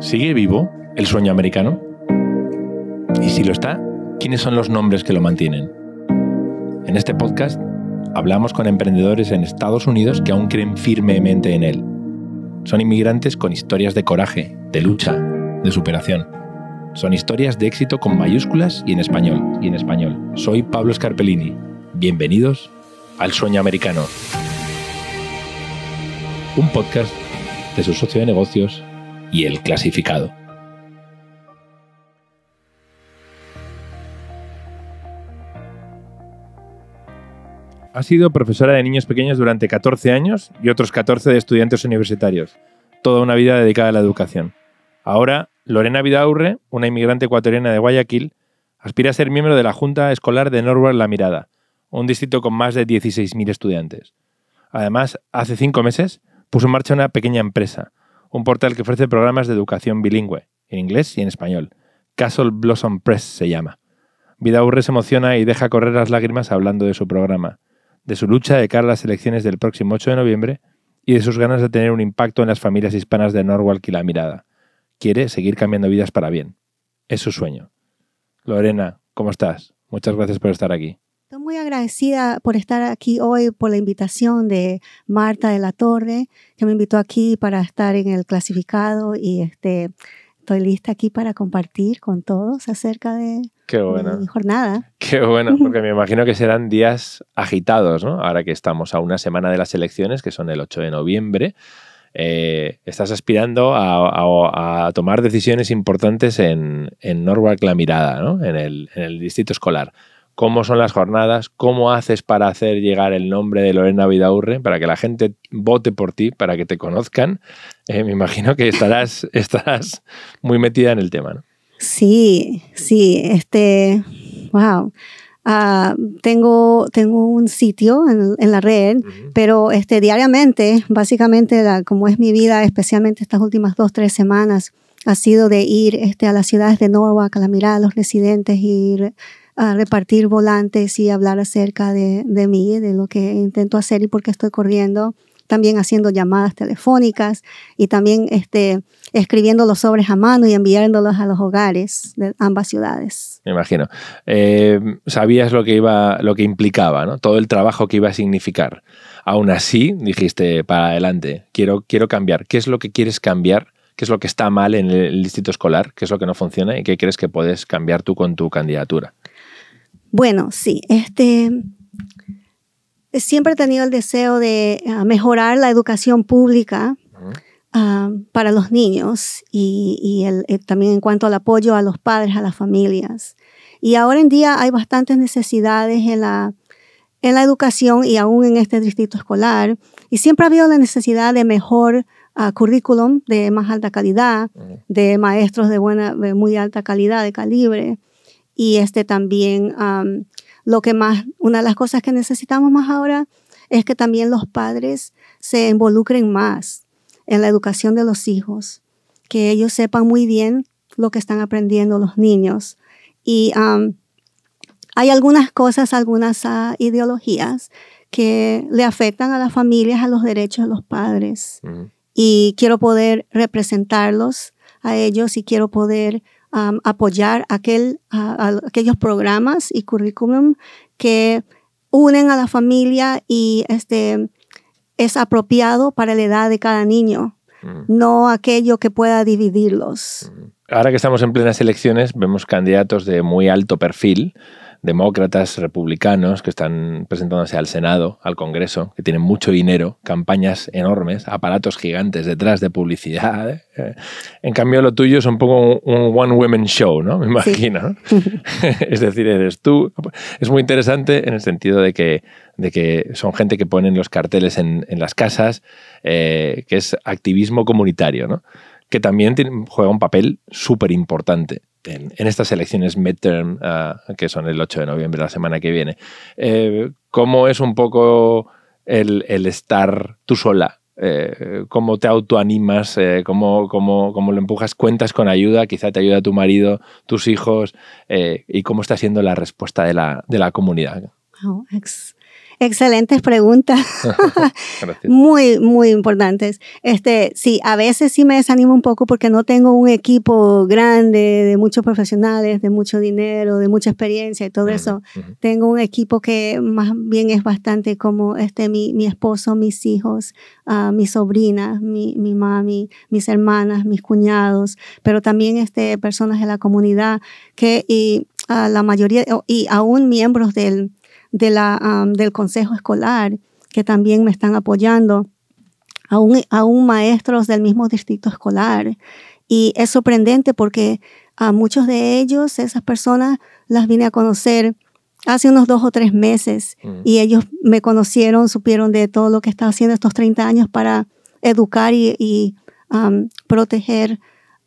¿Sigue vivo el sueño americano? Y si lo está, ¿quiénes son los nombres que lo mantienen? En este podcast hablamos con emprendedores en Estados Unidos que aún creen firmemente en él. Son inmigrantes con historias de coraje, de lucha, de superación. Son historias de éxito con mayúsculas y en español. Y en español. Soy Pablo Scarpellini. Bienvenidos al Sueño Americano. Un podcast de su socio de negocios y el clasificado. Ha sido profesora de niños pequeños durante 14 años y otros 14 de estudiantes universitarios. Toda una vida dedicada a la educación. Ahora, Lorena Vidaurre, una inmigrante ecuatoriana de Guayaquil, aspira a ser miembro de la Junta Escolar de Norwalk La Mirada, un distrito con más de 16.000 estudiantes. Además, hace cinco meses puso en marcha una pequeña empresa, un portal que ofrece programas de educación bilingüe, en inglés y en español. Castle Blossom Press se llama. Vidaurre se emociona y deja correr las lágrimas hablando de su programa, de su lucha de cara a las elecciones del próximo 8 de noviembre y de sus ganas de tener un impacto en las familias hispanas de Norwalk y La Mirada. Quiere seguir cambiando vidas para bien. Es su sueño. Lorena, ¿cómo estás? Muchas gracias por estar aquí. Estoy muy agradecida por estar aquí hoy, por la invitación de Marta de la Torre, que me invitó aquí para estar en el clasificado y este, estoy lista aquí para compartir con todos acerca de mi jornada. Qué bueno, porque me imagino que serán días agitados, ¿no? Ahora que estamos a una semana de las elecciones, que son el 8 de noviembre. Eh, estás aspirando a, tomar decisiones importantes en, en Norwalk La Mirada, ¿no? en, el, en el distrito escolar cómo son las jornadas, cómo haces para hacer llegar el nombre de Lorena Vidaurre, para que la gente vote por ti, para que te conozcan. Eh, me imagino que estarás, estarás muy metida en el tema, ¿no? Sí, sí, este, wow. Ah, tengo, tengo un sitio en, la red, pero este, diariamente, básicamente, como es mi vida, especialmente estas últimas dos, tres semanas, ha sido de ir este, a las ciudades de Norwalk, a la mirada a los residentes, ir a repartir volantes y hablar acerca de, de mí, de lo que intento hacer y por qué estoy corriendo. También haciendo llamadas telefónicas y también este, escribiendo los sobres a mano y enviándolos a los hogares de ambas ciudades. Me imagino. Eh, sabías lo que iba, lo que implicaba, ¿no? Todo el trabajo que iba a significar. Aún así, dijiste para adelante, quiero, quiero cambiar. ¿Qué es lo que quieres cambiar? ¿Qué es lo que está mal en el distrito escolar? ¿Qué es lo que no funciona? ¿Y qué crees que puedes cambiar tú con tu candidatura? Bueno, sí, este, siempre he tenido el deseo de ah, mejorar la educación pública ah, para los niños y, eh, también en cuanto al apoyo a los padres, a las familias. Y ahora en día hay bastantes necesidades en la, en la educación y aún en este distrito escolar. Y siempre ha habido la necesidad de mejor uh, currículum de más alta calidad, de maestros de, buena, de muy alta calidad, de calibre y este también lo que más, una de las cosas que necesitamos más ahora es que también los padres se involucren más en la educación de los hijos, que ellos sepan muy bien lo que están aprendiendo los niños. Y hay algunas cosas, algunas ah, ideologías que le afectan a las familias, a los derechos de los padres. Y quiero poder representarlos a ellos y quiero poder apoyar aquel, aquellos programas y currículum que unen a la familia y este, es apropiado para la edad de cada niño, mm. no aquello que pueda dividirlos. Mm. Ahora que estamos en plenas elecciones, vemos candidatos de muy alto perfil demócratas, republicanos que están presentándose al Senado, al Congreso, que tienen mucho dinero, campañas enormes, aparatos gigantes detrás de publicidad. ¿eh? En cambio, lo tuyo es un poco un one-woman show, ¿no? Me imagino. es decir, eres tú. Es muy interesante en el sentido de que, de que son gente que ponen los carteles en, las casas, eh, que es activismo comunitario, ¿no? Que también juega un papel súper importante en, estas elecciones midterm, ah, que son el 8 de noviembre, la semana que viene. Eh, ¿Cómo es un poco el, estar tú sola? Eh, ¿Cómo te autoanimas? Eh, cómo, cómo, cómo, lo empujas? ¿Cuentas con ayuda? Quizá te ayuda tu marido, tus hijos. ¿Y cómo está siendo la respuesta de la, de la comunidad? Oh, Excelentes preguntas. muy, muy importantes. Este, sí, a veces sí me desanimo un poco porque no tengo un equipo grande de muchos profesionales, de mucho dinero, de mucha experiencia y todo eso. Tengo un equipo que más bien es bastante como este, mi, mi esposo, mis hijos, uh, mis sobrinas, mi, mi mami, mis hermanas, mis cuñados, pero también este, personas de la comunidad que y, uh, la mayoría, y aún miembros del de la, del consejo escolar que también me están apoyando, aún, aún maestros del mismo distrito escolar. Y es sorprendente porque a muchos de ellos, esas personas, las vine a conocer hace unos dos o tres meses mm. y ellos me conocieron, supieron de todo lo que estaba haciendo estos 30 años para educar y, y proteger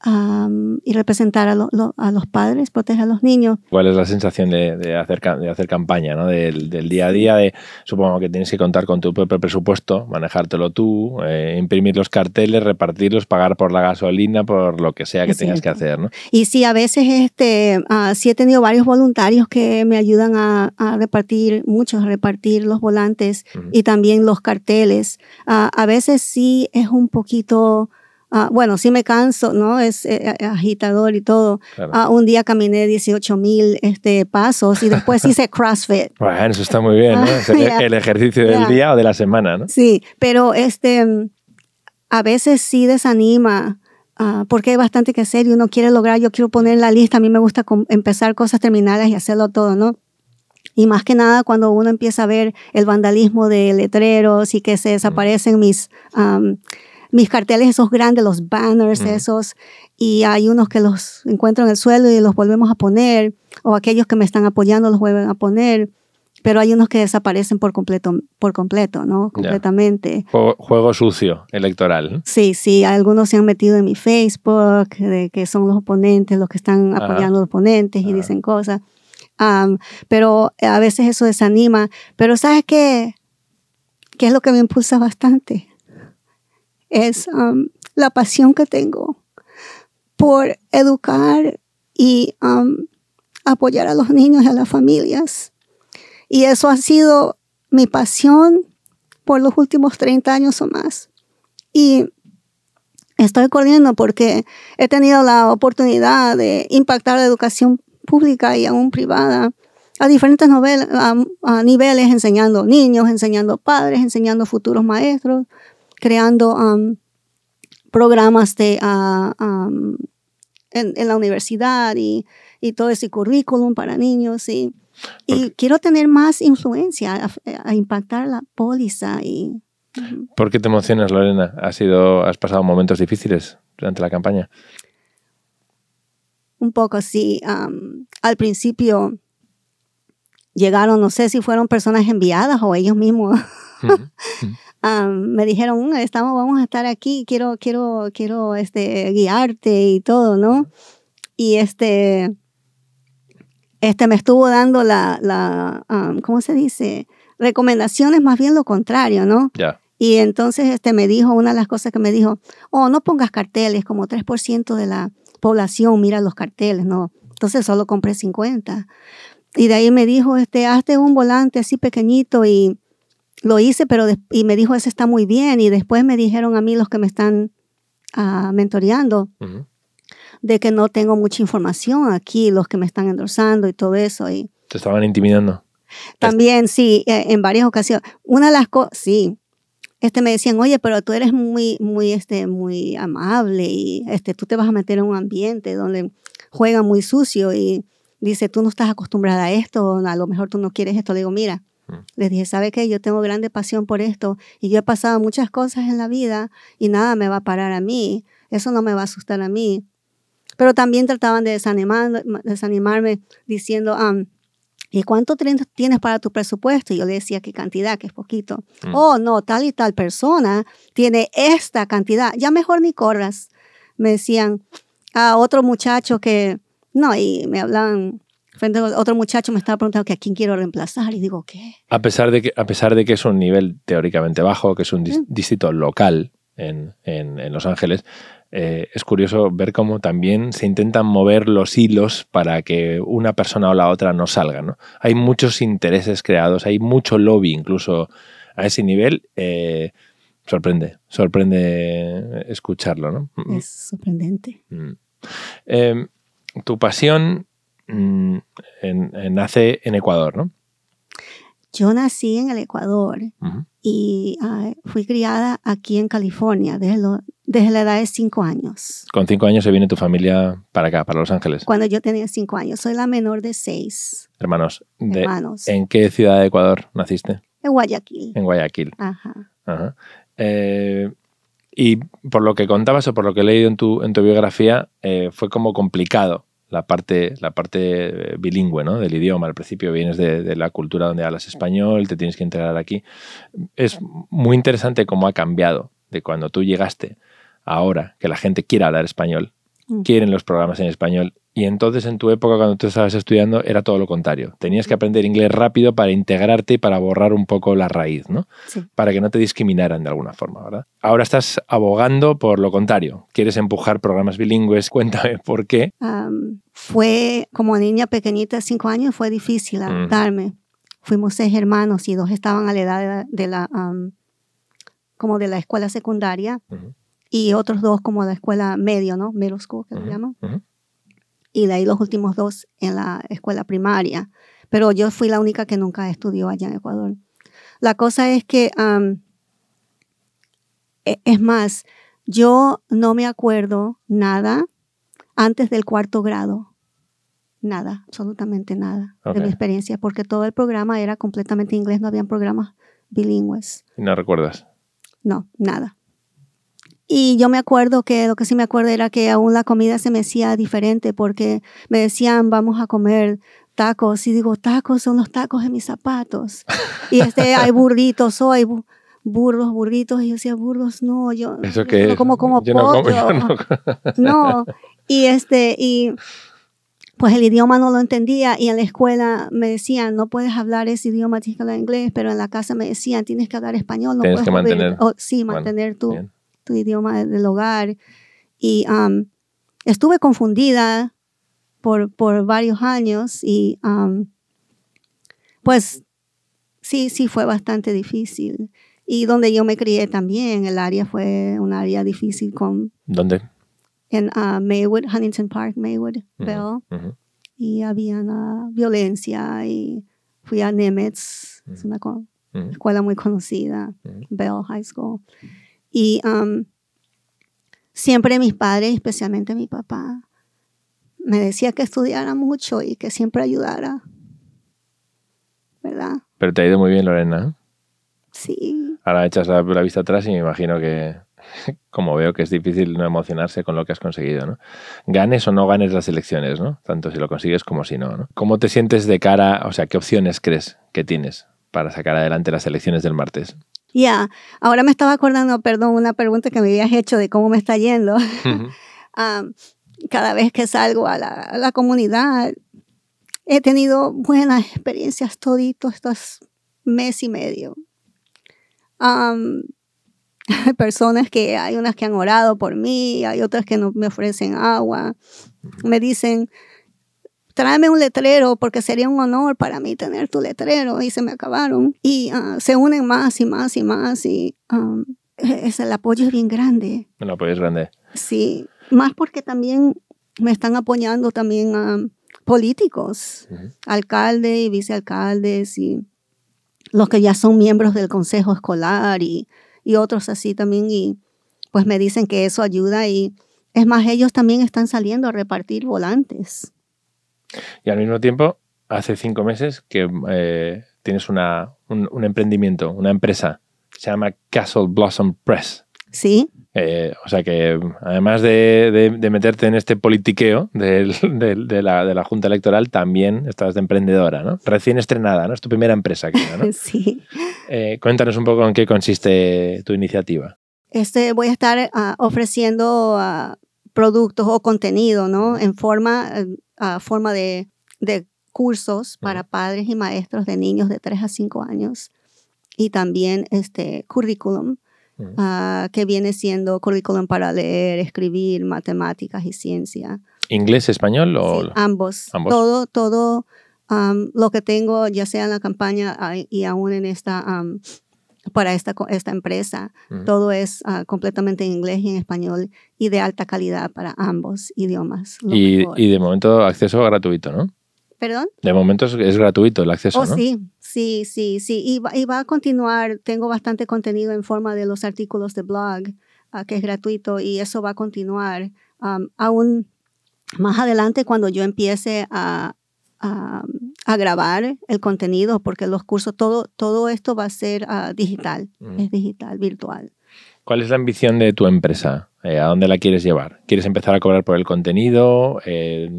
y representar a, a, los padres, proteger a los niños. ¿Cuál es la sensación de, de hacer, de hacer campaña, ¿no? del, del, día a día? De, supongo que tienes que contar con tu propio presupuesto, manejártelo tú, eh, imprimir los carteles, repartirlos, pagar por la gasolina, por lo que sea que tengas que hacer. ¿no? Y sí, a veces este, uh, sí he tenido varios voluntarios que me ayudan a, a repartir, muchos a repartir los volantes y también los carteles. Uh, a veces sí es un poquito Ah, bueno, sí me canso, ¿no? Es eh, eh, agitador y todo. Ah, un día caminé 18 mil este, pasos y después hice CrossFit. Bueno, eso está muy bien, ¿no? el, ejercicio del día o de la semana, ¿no? Sí, pero este, a veces sí desanima. Uh, porque hay bastante que hacer y uno quiere lograr, yo quiero poner en la lista, a mí me gusta empezar cosas terminadas y hacerlo todo, ¿no? Y más que nada cuando uno empieza a ver el vandalismo de letreros y que se desaparecen mis mis carteles esos grandes, los banners esos, y hay unos que los encuentro en el suelo y los volvemos a poner, o aquellos que me están apoyando los vuelven a poner, pero hay unos que desaparecen por completo, por completo, ¿no? Completamente. Juego, sucio electoral. Sí, sí, algunos se han metido en mi Facebook, de que son los oponentes, los que están apoyando a los oponentes y dicen cosas. pero a veces eso desanima. Pero ¿sabes qué? ¿Qué es lo que me impulsa bastante? Es um, la pasión que tengo por educar y um, apoyar a los niños y a las familias. Y eso ha sido mi pasión por los últimos 30 años o más. Y estoy corriendo porque he tenido la oportunidad de impactar la educación pública y aún privada a diferentes a niveles, enseñando niños, enseñando padres, enseñando futuros maestros, creando um, programas de, ah, en, la universidad y, todo ese currículum para niños. Y, y quiero tener más influencia a, impactar la póliza. Y, ¿Por qué te emocionas, Lorena? ¿Has, sido, ¿Has pasado momentos difíciles durante la campaña? Un poco, sí. al principio llegaron, no sé si fueron personas enviadas o ellos mismos. me dijeron, mm, estamos, vamos a estar aquí, quiero, quiero, quiero este, guiarte y todo, ¿no? Y este, este me estuvo dando la, la ¿cómo se dice? Recomendaciones, más bien lo contrario, ¿no? Ya. Y entonces este me dijo, una de las cosas que me dijo, oh, no pongas carteles, como 3% de la población mira los carteles, ¿no? Entonces solo compré 50. Y de ahí me dijo, este, hazte un volante así pequeñito y lo hice, pero y me dijo, ese está muy bien. Y después me dijeron a mí los que me están uh, mentoreando de que no tengo mucha información aquí, los que me están endorsando y todo eso. Y ¿Te estaban intimidando? También, sí, eh, en varias ocasiones. Una de las cosas, sí, este, me decían, oye, pero tú eres muy, muy, este, muy amable y este, tú te vas a meter en un ambiente donde juega muy sucio y dice, tú no estás acostumbrada a esto, a lo mejor tú no quieres esto. Le digo, mira, les dije, ¿sabe qué? Yo tengo grande pasión por esto y yo he pasado muchas cosas en la vida y nada me va a parar a mí. Eso no me va a asustar a mí. Pero también trataban de desanimar, desanimarme diciendo, ¿y cuánto tienes para tu presupuesto? Y yo le decía, ¿qué cantidad? Que es poquito. Mm. Oh, no, tal y tal persona tiene esta cantidad. Ya mejor ni corras. Me decían a otro muchacho que, no, y me hablaban frente a otro muchacho me estaba preguntando que a quién quiero reemplazar y digo, ¿qué? A pesar de que, a pesar de que es un nivel teóricamente bajo, que es un distrito local en, en, Los Ángeles, eh, es curioso ver cómo también se intentan mover los hilos para que una persona o la otra no salga. ¿no? Hay muchos intereses creados, hay mucho lobby incluso a ese nivel. Eh, sorprende, sorprende escucharlo. ¿no? Es sorprendente. Mm. Em, tu pasión mm, nace en Ecuador, ¿no? Yo nací en el Ecuador y ah, fui criada aquí en California desde, desde, la edad de cinco años. ¿Con cinco años se viene tu familia para acá, para Los Ángeles? Cuando yo tenía cinco años. Soy la menor de seis. Hermanos. ¿En qué ciudad de Ecuador naciste? En Guayaquil. En Guayaquil. Ajá. Ajá. Eh, y por lo que contabas o por lo que he leído en tu, en tu biografía, eh, fue como complicado la parte, la parte bilingüe ¿no? del idioma. Al principio vienes de, la cultura donde hablas español, te tienes que integrar aquí. Es muy interesante cómo ha cambiado de cuando tú llegaste ahora, que la gente quiere hablar español, mm. quieren los programas en español y entonces en tu época, cuando tú estabas estudiando, era todo lo contrario. Tenías que aprender inglés rápido para integrarte y para borrar un poco la raíz, ¿no? Para que no te discriminaran de alguna forma, ¿verdad? Ahora estás abogando por lo contrario. Quieres empujar programas bilingües. Cuéntame por qué. fue, como niña pequeñita, cinco años, fue difícil adaptarme. Fuimos seis hermanos y dos estaban a la edad de la, como de la escuela secundaria y otros dos como de la escuela medio, ¿no? Middle school, que se llama y de ahí los últimos dos en la escuela primaria. Pero yo fui la única que nunca estudió allá en Ecuador. La cosa es que, e, es más, yo no me acuerdo nada antes del cuarto grado. Nada, absolutamente nada de mi experiencia, porque todo el programa era completamente inglés, no habían programas bilingües. ¿Y no recuerdas? No, nada. Y yo me acuerdo que lo que sí me acuerdo era que aún la comida se me hacía diferente porque me decían, vamos a comer tacos. Y digo, tacos son los tacos de mis zapatos. Y este, hay burritos, hay burros, burritos. Y yo decía, burros, no, yo, ¿Eso qué no como como pollo. No, y este, y pues el idioma no lo entendía y en la escuela me decían, no puedes hablar ese idioma, tienes que hablar inglés, pero en la casa me decían, tienes que hablar español, no tienes puedes que mantener. sí, mantener tu, tu idioma del hogar. Y um, estuve confundida por, por, varios años y um, pues sí, sí fue bastante difícil. Y donde yo me crié también, el área fue un área difícil con... ¿Dónde? En uh, Maywood, Huntington Park, Maywood, Bell. Y había una violencia y fui a Nimitz, es una escuela muy conocida, Bell High School. Y um, siempre mis padres, especialmente mi papá, me decía que estudiara mucho y que siempre ayudara. ¿Verdad? Pero te ha ido muy bien, Lorena. Sí. Ahora echas la, vista atrás y me imagino que, como veo que es difícil no emocionarse con lo que has conseguido, ¿no? Ganes o no ganes las elecciones, ¿no? Tanto si lo consigues como si no, ¿no? ¿Cómo te sientes de cara, o sea, qué opciones crees que tienes para sacar adelante las elecciones del martes? Ya, ahora me estaba acordando, perdón, una pregunta que me habías hecho de cómo me está yendo. cada vez que salgo a la, comunidad, he tenido buenas experiencias toditos estos mes y medio. hay personas que, hay unas que han orado por mí, hay otras que no me ofrecen agua, me dicen, tráeme un letrero porque sería un honor para mí tener tu letrero y se me acabaron. Y ah, se unen más y más y más y um, es, el apoyo es bien grande. El apoyo es grande. Sí, más porque también me están apoyando también a políticos, alcaldes y vicealcaldes y los que ya son miembros del consejo escolar y, y otros así también y pues me dicen que eso ayuda y es más, ellos también están saliendo a repartir volantes. Y al mismo tiempo, hace cinco meses que eh, tienes una, un, emprendimiento, una empresa, se llama Castle Blossom Press. Sí. Eh, o sea que además de, meterte en este politiqueo de, la, de, la, Junta Electoral, también estás de emprendedora, ¿no? Recién estrenada, ¿no? Es tu primera empresa, creo, ¿no? Sí. Eh, cuéntanos un poco en qué consiste tu iniciativa. Este, voy a estar ah, ofreciendo ah, productos o contenido, ¿no? En forma forma de, cursos para padres y maestros de niños de 3 a 5 años y también este currículum ah, que viene siendo currículum para leer, escribir, matemáticas y ciencia. ¿Inglés, español o...? ambos. Todo, todo lo que tengo, ya sea en la campaña y aún en esta, para esta, esta empresa, todo es ah, completamente en inglés y en español y de alta calidad para ambos idiomas. Y, y, de momento acceso gratuito, ¿no? ¿Perdón? De momento es, gratuito el acceso, oh, Sí, sí, sí, sí. Y va, y va, a continuar. Tengo bastante contenido en forma de los artículos de blog, ah, que es gratuito, y eso va a continuar. aún más adelante, cuando yo empiece a, a, grabar el contenido, porque los cursos, todo, todo esto va a ser ah, digital, mm. es digital, virtual. ¿Cuál es la ambición de tu empresa? Eh, ¿A dónde la quieres llevar? ¿Quieres empezar a cobrar por el contenido? Eh,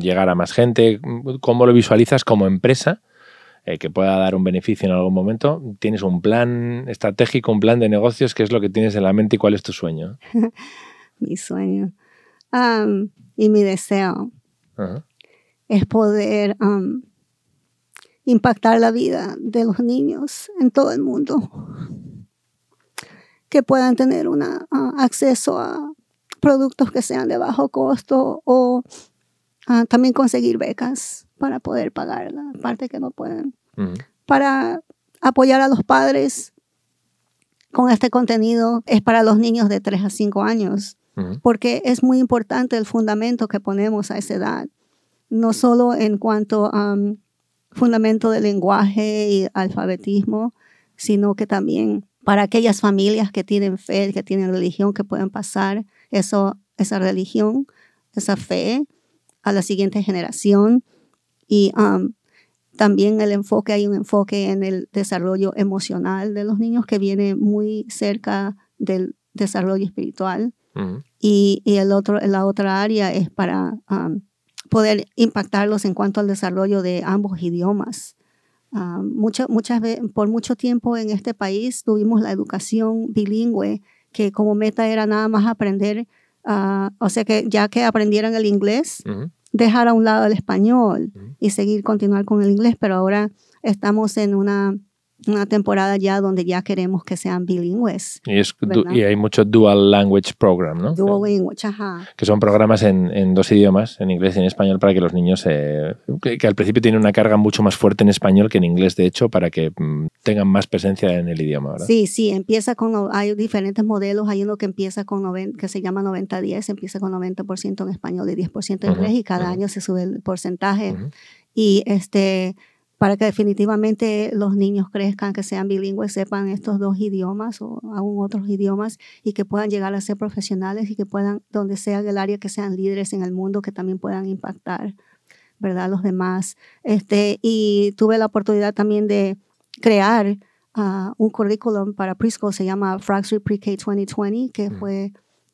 ¿Llegar a más gente? ¿Cómo lo visualizas como empresa? Eh, que pueda dar un beneficio en algún momento. ¿Tienes un plan estratégico, un plan de negocios? ¿Qué es lo que tienes en la mente y cuál es tu sueño? mi sueño y mi deseo es poder impactar la vida de los niños en todo el mundo, que puedan tener una, acceso a productos que sean de bajo costo o también conseguir becas para poder pagar la parte que no pueden, para apoyar a los padres con este contenido es para los niños de 3 a 5 años, porque es muy importante el fundamento que ponemos a esa edad, no solo en cuanto a fundamento del lenguaje y alfabetismo, sino que también para aquellas familias que tienen fe, que tienen religión, que pueden pasar eso, esa religión, esa fe a la siguiente generación. Y um, también el enfoque, hay un enfoque en el desarrollo emocional de los niños que viene muy cerca del desarrollo espiritual. y, y, el otro, la otra área es para um, poder impactarlos en cuanto al desarrollo de ambos idiomas. Uh, muchas veces, por mucho tiempo en este país tuvimos la educación bilingüe, que como meta era nada más aprender, ah, o sea que ya que aprendieran el inglés, dejar a un lado el español y seguir continuar con el inglés, pero ahora estamos en una una temporada ya donde ya queremos que sean bilingües. Y, y hay mucho dual language program, ¿no? Dual language, ajá. Que son programas en, en, dos idiomas, en inglés y en español, para que los niños, eh, que, al principio tienen una carga mucho más fuerte en español que en inglés, de hecho, para que mm, tengan más presencia en el idioma, ¿verdad? Sí, sí, empieza con, hay diferentes modelos, hay uno que empieza con, que se llama 90-10, empieza con 90% en español y 10% en inglés, y cada año se sube el porcentaje. Y este para que definitivamente los niños crezcan, que sean bilingües, sepan estos dos idiomas o aún otros idiomas y que puedan llegar a ser profesionales y que puedan, donde sea el área, que sean líderes en el mundo, que también puedan impactar, ¿verdad?, los demás. Este, y tuve la oportunidad también de crear ah, un currículum para preschool, se llama Street Pre-K 2020, que mm. fue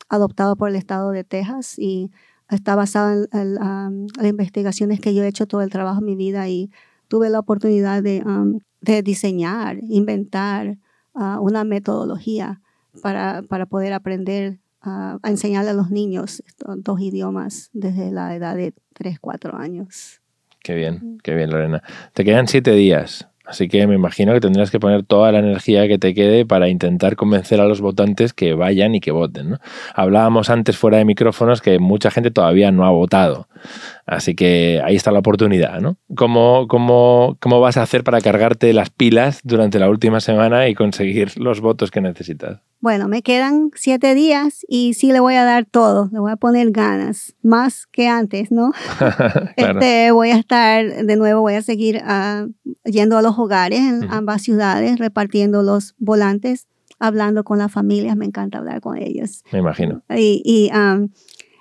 adoptado por el estado de Texas y está basado en, las investigaciones que yo he hecho todo el trabajo en mi vida y tuve la oportunidad de, um, diseñar, inventar uh, una metodología para, poder aprender uh, a enseñarle a los niños estos dos idiomas desde la edad de 3, 4 años. Qué bien, qué bien, Lorena. Te quedan siete días. Así que me imagino que tendrás que poner toda la energía que te quede para intentar convencer a los votantes que vayan y que voten. Hablábamos antes fuera de micrófonos que mucha gente todavía no ha votado. Así que ahí está la oportunidad, ¿no? ¿Cómo, cómo, cómo vas a hacer para cargarte las pilas durante la última semana y conseguir los votos que necesitas? Bueno, me quedan siete días y sí le voy a dar todo, le voy a poner ganas, más que antes, ¿no? este, voy a estar, de nuevo, voy a seguir uh, yendo a los hogares en ambas ciudades, repartiendo los volantes, hablando con las familias, me encanta hablar con ellos. Me imagino. Y, y um,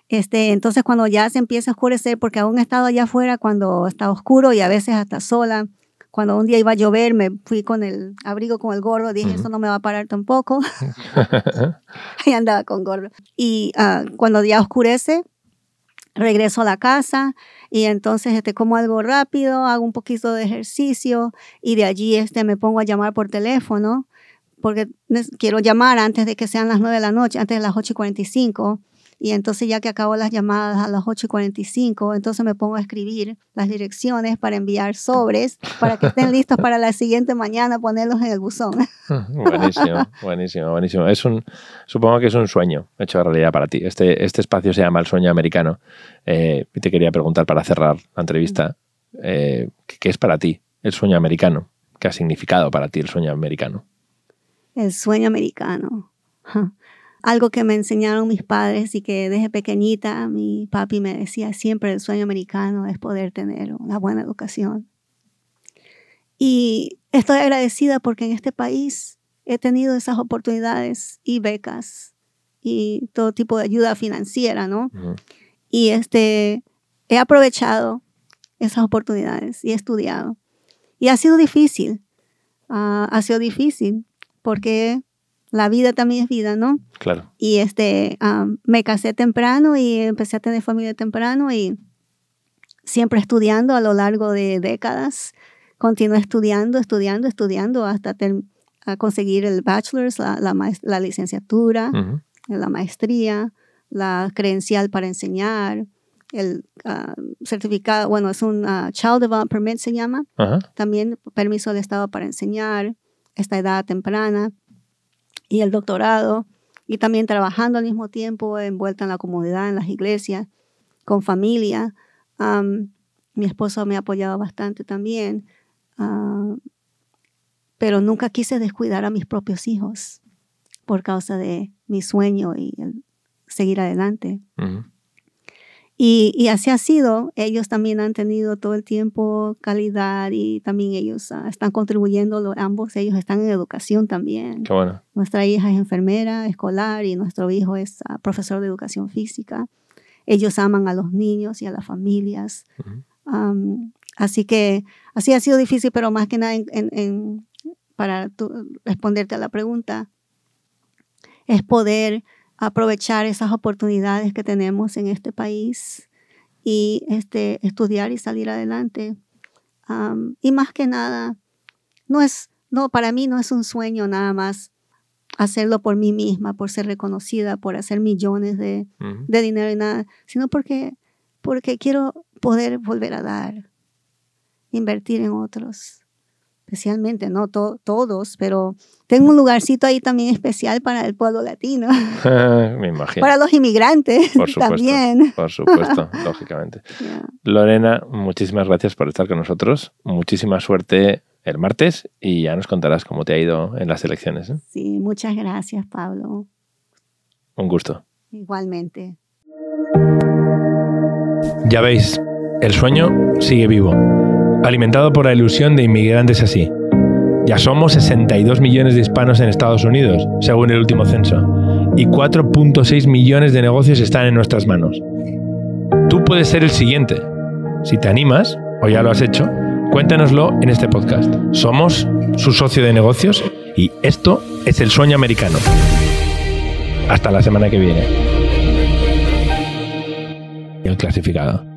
este, entonces cuando ya se empieza a oscurecer, porque aún he estado allá afuera cuando está oscuro y a veces hasta sola, cuando un día iba a llover, me fui con el abrigo, con el gorro, dije, eso no me va a parar tampoco. y andaba con gorro. Y ah, cuando ya oscurece, regreso a la casa y entonces este, como algo rápido, hago un poquito de ejercicio y de allí este, me pongo a llamar por teléfono porque quiero llamar antes de que sean las 9 de la noche, antes de las 8 y 45 Y entonces ya que acabo las llamadas a las 8 y 45, entonces me pongo a escribir las direcciones para enviar sobres, para que estén listos para la siguiente mañana ponerlos en el buzón. buenísimo, buenísimo, buenísimo. Es un, supongo que es un sueño hecho realidad para ti. Este, este espacio se llama El Sueño Americano. Eh, y te quería preguntar para cerrar la entrevista, eh, ¿qué es para ti el sueño americano? ¿Qué ha significado para ti el sueño americano? El sueño americano algo que me enseñaron mis padres y que desde pequeñita mi papi me decía siempre el sueño americano es poder tener una buena educación. Y estoy agradecida porque en este país he tenido esas oportunidades y becas y todo tipo de ayuda financiera, ¿no? Y este, he aprovechado esas oportunidades y he estudiado. Y ha sido difícil, ah, ha sido difícil porque la vida también es vida, ¿no? Claro. Y este, me casé temprano y empecé a tener familia temprano y siempre estudiando a lo largo de décadas. Continué estudiando, estudiando, estudiando hasta conseguir el bachelor's, la, la, licenciatura, la maestría, la credencial para enseñar, el ah, certificado, bueno, es un ah, Child Development Permit se llama, también permiso de Estado para enseñar, esta edad temprana y el doctorado, y también trabajando al mismo tiempo, envuelta en la comunidad, en las iglesias, con familia. mi esposo me ha apoyado bastante también, ah, pero nunca quise descuidar a mis propios hijos por causa de mi sueño y el seguir adelante. Y, así ha sido. Ellos también han tenido todo el tiempo calidad y también ellos ah, están contribuyendo, ambos ellos están en educación también. Qué bueno. Nuestra hija es enfermera escolar y nuestro hijo es ah, profesor de educación física. Ellos aman a los niños y a las familias. así que así ha sido difícil, pero más que nada para responderte a la pregunta, es poder aprovechar esas oportunidades que tenemos en este país y este, estudiar y salir adelante. y más que nada, no es, no, para mí no es un sueño nada más hacerlo por mí misma, por ser reconocida, por hacer millones de, de dinero y nada, sino porque, porque quiero poder volver a dar, invertir en otros especialmente, no todos, pero tengo un lugarcito ahí también especial para el pueblo latino. Me imagino. Para los inmigrantes por supuesto, también. Por supuesto, lógicamente. Lorena, muchísimas gracias por estar con nosotros. Muchísima suerte el martes y ya nos contarás cómo te ha ido en las elecciones. ¿eh? Sí, muchas gracias, Pablo. Un gusto. Igualmente. Ya veis, el sueño sigue vivo alimentado por la ilusión de inmigrantes así. Ya somos 62 millones de hispanos en Estados Unidos, según el último censo, y 4.6 millones de negocios están en nuestras manos. Tú puedes ser el siguiente. Si te animas, o ya lo has hecho, cuéntanoslo en este podcast. Somos su socio de negocios y esto es el sueño americano. Hasta la semana que viene. El clasificado.